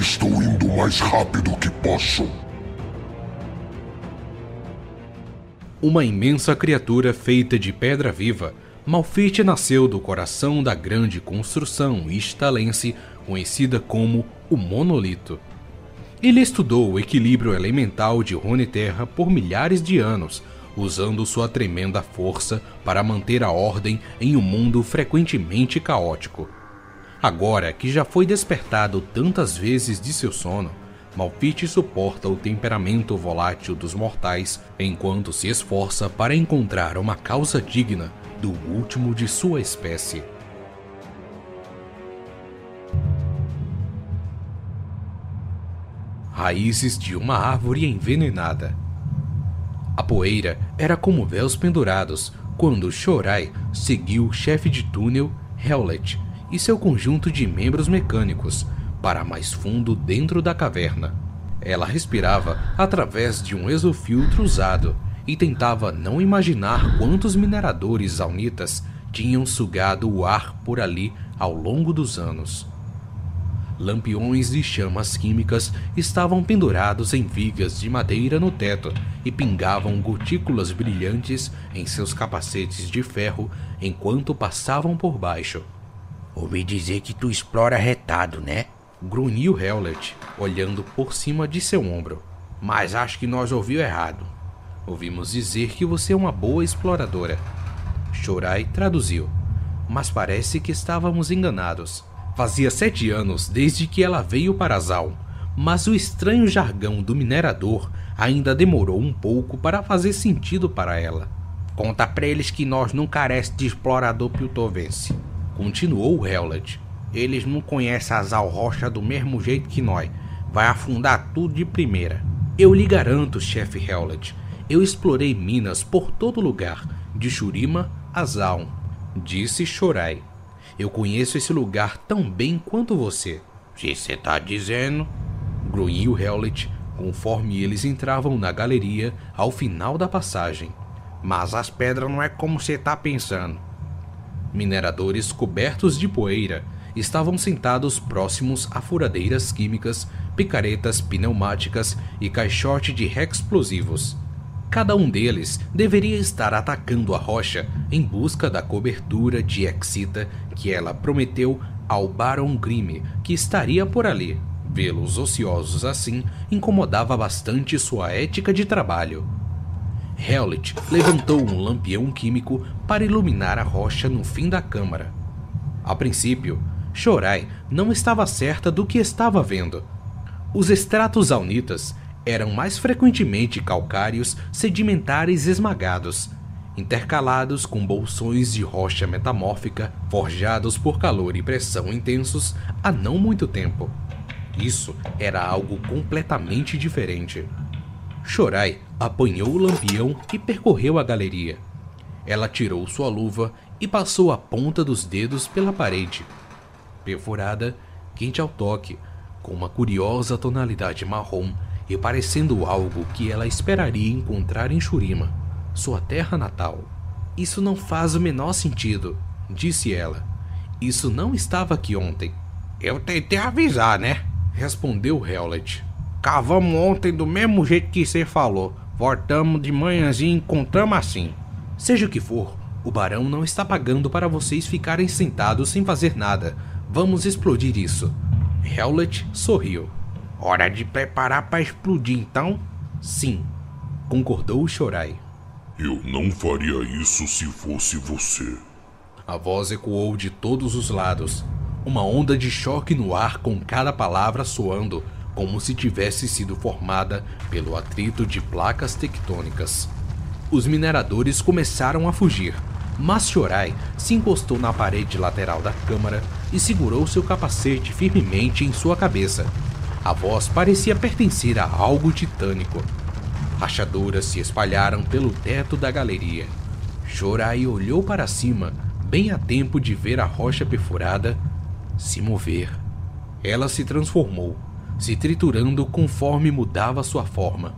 Estou indo o mais rápido que posso. Uma imensa criatura feita de pedra viva, Malfite nasceu do coração da grande construção istalense conhecida como o Monolito. Ele estudou o equilíbrio elemental de Runeterra por milhares de anos, usando sua tremenda força para manter a ordem em um mundo frequentemente caótico. Agora que já foi despertado tantas vezes de seu sono, Malfite suporta o temperamento volátil dos mortais enquanto se esforça para encontrar uma causa digna do último de sua espécie. Raízes de uma árvore envenenada. A poeira era como véus pendurados quando Shorai seguiu o chefe de túnel, Hewlett, e seu conjunto de membros mecânicos para mais fundo dentro da caverna. Ela respirava através de um exofiltro usado e tentava não imaginar quantos mineradores zaunitas tinham sugado o ar por ali ao longo dos anos. Lampiões de chamas químicas estavam pendurados em vigas de madeira no teto e pingavam gotículas brilhantes em seus capacetes de ferro enquanto passavam por baixo. Ouvi dizer que tu explora retado, né? Grunhiu Hewlett, olhando por cima de seu ombro. Mas acho que nós ouviu errado. Ouvimos dizer que você é uma boa exploradora. Shorai traduziu. Mas parece que estávamos enganados. Fazia sete anos desde que ela veio para Zal, mas o estranho jargão do minerador ainda demorou um pouco para fazer sentido para ela. Conta pra eles que nós não carecemos de explorador piltovense. Continuou Hewlett. Eles não conhecem a Zal Rocha do mesmo jeito que nós. Vai afundar tudo de primeira. Eu lhe garanto, chefe Hewlett. Eu explorei minas por todo lugar, de Shurima a Zaun, disse Shorai. Eu conheço esse lugar tão bem quanto você. Se você tá dizendo. Grunhiu Hewlett conforme eles entravam na galeria ao final da passagem. Mas as pedras não é como você tá pensando. Mineradores cobertos de poeira estavam sentados próximos a furadeiras químicas, picaretas pneumáticas e caixote de explosivos. Cada um deles deveria estar atacando a rocha em busca da cobertura de Exita que ela prometeu ao Baron Grimm que estaria por ali. Vê-los ociosos assim incomodava bastante sua ética de trabalho. Hewlett levantou um lampião químico para iluminar a rocha no fim da câmara. A princípio, Shorai não estava certa do que estava vendo. Os extratos aunitas eram mais frequentemente calcários sedimentares esmagados, intercalados com bolsões de rocha metamórfica forjados por calor e pressão intensos há não muito tempo. Isso era algo completamente diferente. Shorai apanhou o lampião e percorreu a galeria. Ela tirou sua luva e passou a ponta dos dedos pela parede. Perfurada, quente ao toque, com uma curiosa tonalidade marrom e parecendo algo que ela esperaria encontrar em Shurima, sua terra natal. Isso não faz o menor sentido, disse ela. Isso não estava aqui ontem. Eu tentei avisar, né? Respondeu Hewlett. Cavamos ontem do mesmo jeito que você falou. Voltamos de manhãzinha e encontramos assim. Seja o que for, o barão não está pagando para vocês ficarem sentados sem fazer nada. Vamos explodir isso. Hewlett sorriu. Hora de preparar para explodir, então? Sim, concordou Shorai. Eu não faria isso se fosse você. A voz ecoou de todos os lados, uma onda de choque no ar com cada palavra soando, como se tivesse sido formada pelo atrito de placas tectônicas. Os mineradores começaram a fugir, mas Shorai se encostou na parede lateral da câmara e segurou seu capacete firmemente em sua cabeça, a voz parecia pertencer a algo titânico. Rachaduras se espalharam pelo teto da galeria. Shorai olhou para cima, bem a tempo de ver a rocha perfurada se mover. Ela se transformou, se triturando conforme mudava sua forma.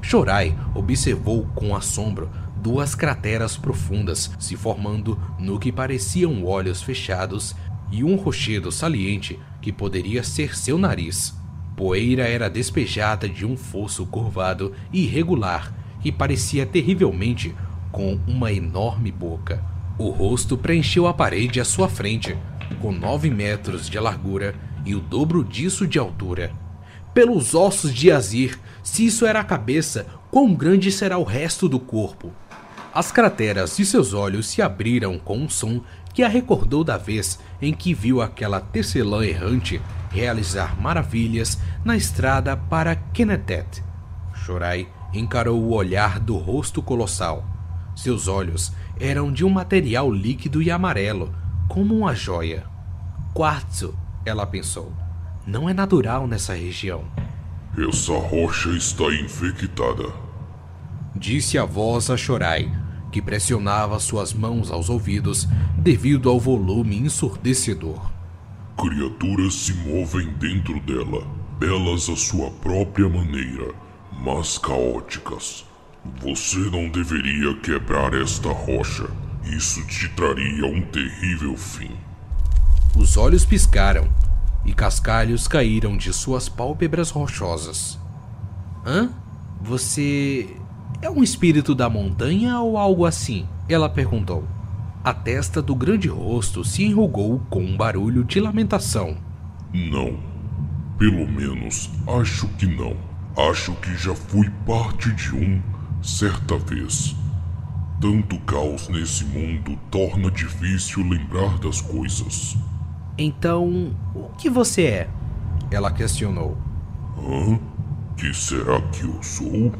Shorai observou com assombro duas crateras profundas se formando no que pareciam olhos fechados e um rochedo saliente que poderia ser seu nariz. Poeira era despejada de um fosso curvado e irregular que parecia terrivelmente com uma enorme boca. O rosto preencheu a parede à sua frente, com nove metros de largura e o dobro disso de altura. Pelos ossos de Azir, se isso era a cabeça, quão grande será o resto do corpo? As crateras de seus olhos se abriram com um som que a recordou da vez em que viu aquela tecelã errante realizar maravilhas na estrada para Kennetet. Shorai encarou o olhar do rosto colossal. Seus olhos eram de um material líquido e amarelo, como uma joia. Quartzo, ela pensou. Não é natural nessa região. Essa rocha está infectada. Disse a voz a Shorai, que pressionava suas mãos aos ouvidos devido ao volume ensurdecedor. Criaturas se movem dentro dela, belas à sua própria maneira, mas caóticas. Você não deveria quebrar esta rocha. Isso te traria um terrível fim. Os olhos piscaram e cascalhos caíram de suas pálpebras rochosas. Hã? Você é um espírito da montanha ou algo assim? Ela perguntou. A testa do grande rosto se enrugou com um barulho de lamentação. Não. Pelo menos acho que não. Acho que já fui parte de um certa vez. Tanto caos nesse mundo torna difícil lembrar das coisas. Então, o que você é? Ela questionou. Hã? Que será que eu sou?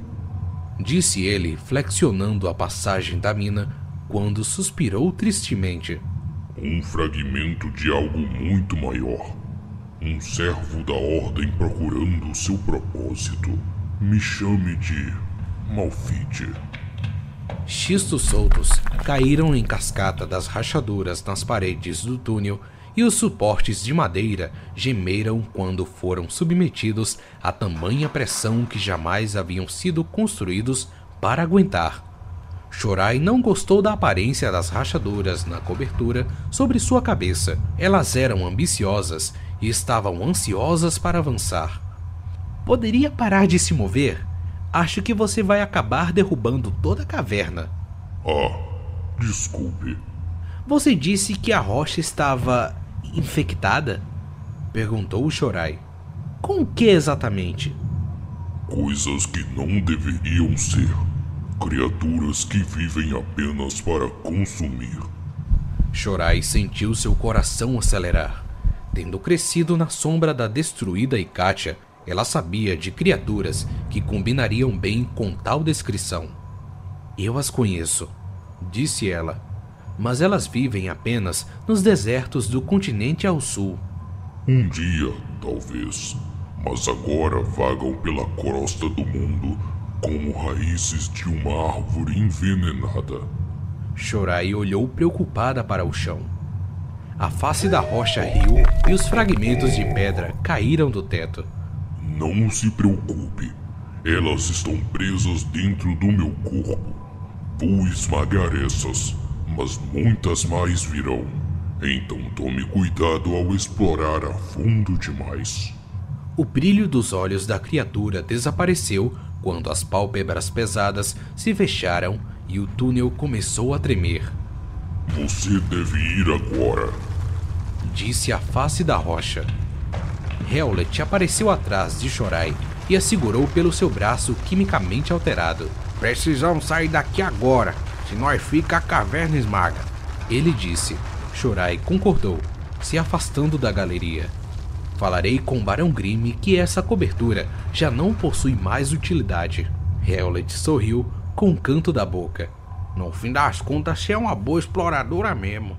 Disse ele, flexionando a passagem da mina quando suspirou tristemente. Um fragmento de algo muito maior. Um servo da ordem procurando o seu propósito. Me chame de Malfite. Xistos soltos caíram em cascata das rachaduras nas paredes do túnel e os suportes de madeira gemeram quando foram submetidos a tamanha pressão que jamais haviam sido construídos para aguentar. Shorai não gostou da aparência das rachaduras na cobertura sobre sua cabeça. Elas eram ambiciosas e estavam ansiosas para avançar. Poderia parar de se mover? Acho que você vai acabar derrubando toda a caverna. Ah, desculpe. Você disse que a rocha estava infectada? Perguntou o Shorai. Com o que exatamente? Coisas que não deveriam ser. Criaturas que vivem apenas para consumir. Shorai sentiu seu coração acelerar. Tendo crescido na sombra da destruída Ikatia, ela sabia de criaturas que combinariam bem com tal descrição. Eu as conheço, disse ela, mas elas vivem apenas nos desertos do continente ao sul. Um dia, talvez, mas agora vagam pela crosta do mundo como raízes de uma árvore envenenada. Shorai olhou preocupada para o chão. A face da rocha riu e os fragmentos de pedra caíram do teto. Não se preocupe. Elas estão presas dentro do meu corpo. Vou esmagar essas, mas muitas mais virão. Então tome cuidado ao explorar a fundo demais. O brilho dos olhos da criatura desapareceu quando as pálpebras pesadas se fecharam e o túnel começou a tremer. Você deve ir agora. Disse a face da rocha. Hewlett apareceu atrás de Shorai e a segurou pelo seu braço quimicamente alterado. Precisamos sair daqui agora, senão fica a caverna esmaga. Ele disse. Shorai concordou, se afastando da galeria. Falarei com o Barão Grimm que essa cobertura já não possui mais utilidade. Hewlett sorriu com um canto da boca. No fim das contas, você é uma boa exploradora mesmo.